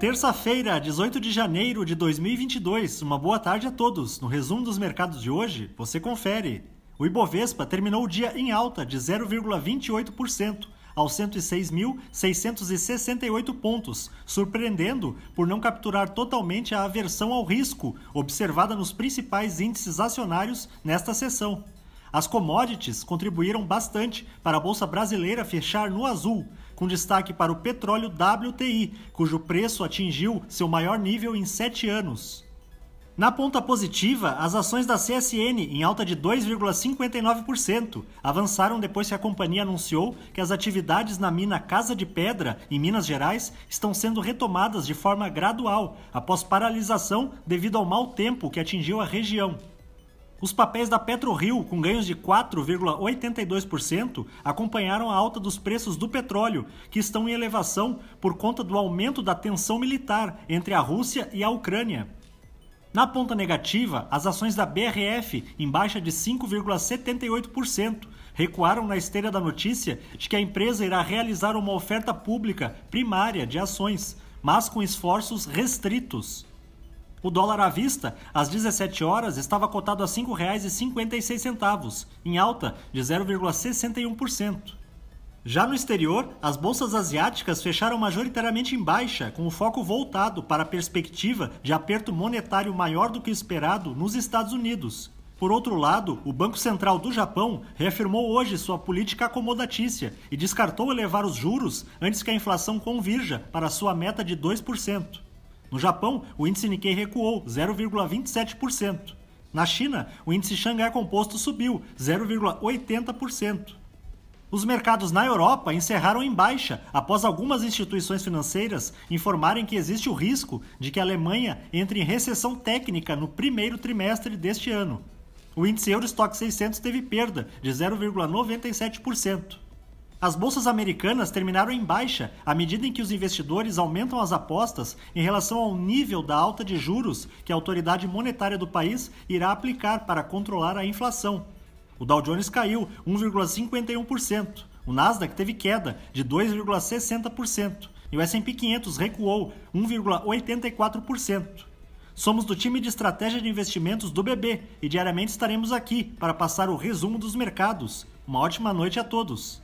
Terça-feira, 18 de janeiro de 2022. Uma boa tarde a todos. No resumo dos mercados de hoje, você confere. O Ibovespa terminou o dia em alta de 0,28% aos 106.668 pontos, surpreendendo por não capturar totalmente a aversão ao risco observada nos principais índices acionários nesta sessão. As commodities contribuíram bastante para a bolsa brasileira fechar no azul, com destaque para o petróleo WTI, cujo preço atingiu seu maior nível em sete anos. Na ponta positiva, as ações da CSN, em alta de 2,59%, avançaram depois que a companhia anunciou que as atividades na mina Casa de Pedra, em Minas Gerais, estão sendo retomadas de forma gradual, após paralisação devido ao mau tempo que atingiu a região. Os papéis da PetroRio, com ganhos de 4,82%, acompanharam a alta dos preços do petróleo, que estão em elevação por conta do aumento da tensão militar entre a Rússia e a Ucrânia. Na ponta negativa, as ações da BRF, em baixa de 5,78%, recuaram na esteira da notícia de que a empresa irá realizar uma oferta pública primária de ações, mas com esforços restritos. O dólar à vista, às 17 horas, estava cotado a R$ 5,56, em alta de 0,61%. Já no exterior, as bolsas asiáticas fecharam majoritariamente em baixa, com o foco voltado para a perspectiva de aperto monetário maior do que esperado nos Estados Unidos. Por outro lado, o Banco Central do Japão reafirmou hoje sua política acomodatícia e descartou elevar os juros antes que a inflação convirja para sua meta de 2%. No Japão, o índice Nikkei recuou 0,27%. Na China, o índice Xangai Composto subiu 0,80%. Os mercados na Europa encerraram em baixa após algumas instituições financeiras informarem que existe o risco de que a Alemanha entre em recessão técnica no primeiro trimestre deste ano. O índice Eurostock 600 teve perda de 0,97%. As bolsas americanas terminaram em baixa à medida em que os investidores aumentam as apostas em relação ao nível da alta de juros que a autoridade monetária do país irá aplicar para controlar a inflação. O Dow Jones caiu 1,51%, o Nasdaq teve queda de 2,60% e o S&P 500 recuou 1,84%. Somos do time de estratégia de investimentos do BB e diariamente estaremos aqui para passar o resumo dos mercados. Uma ótima noite a todos.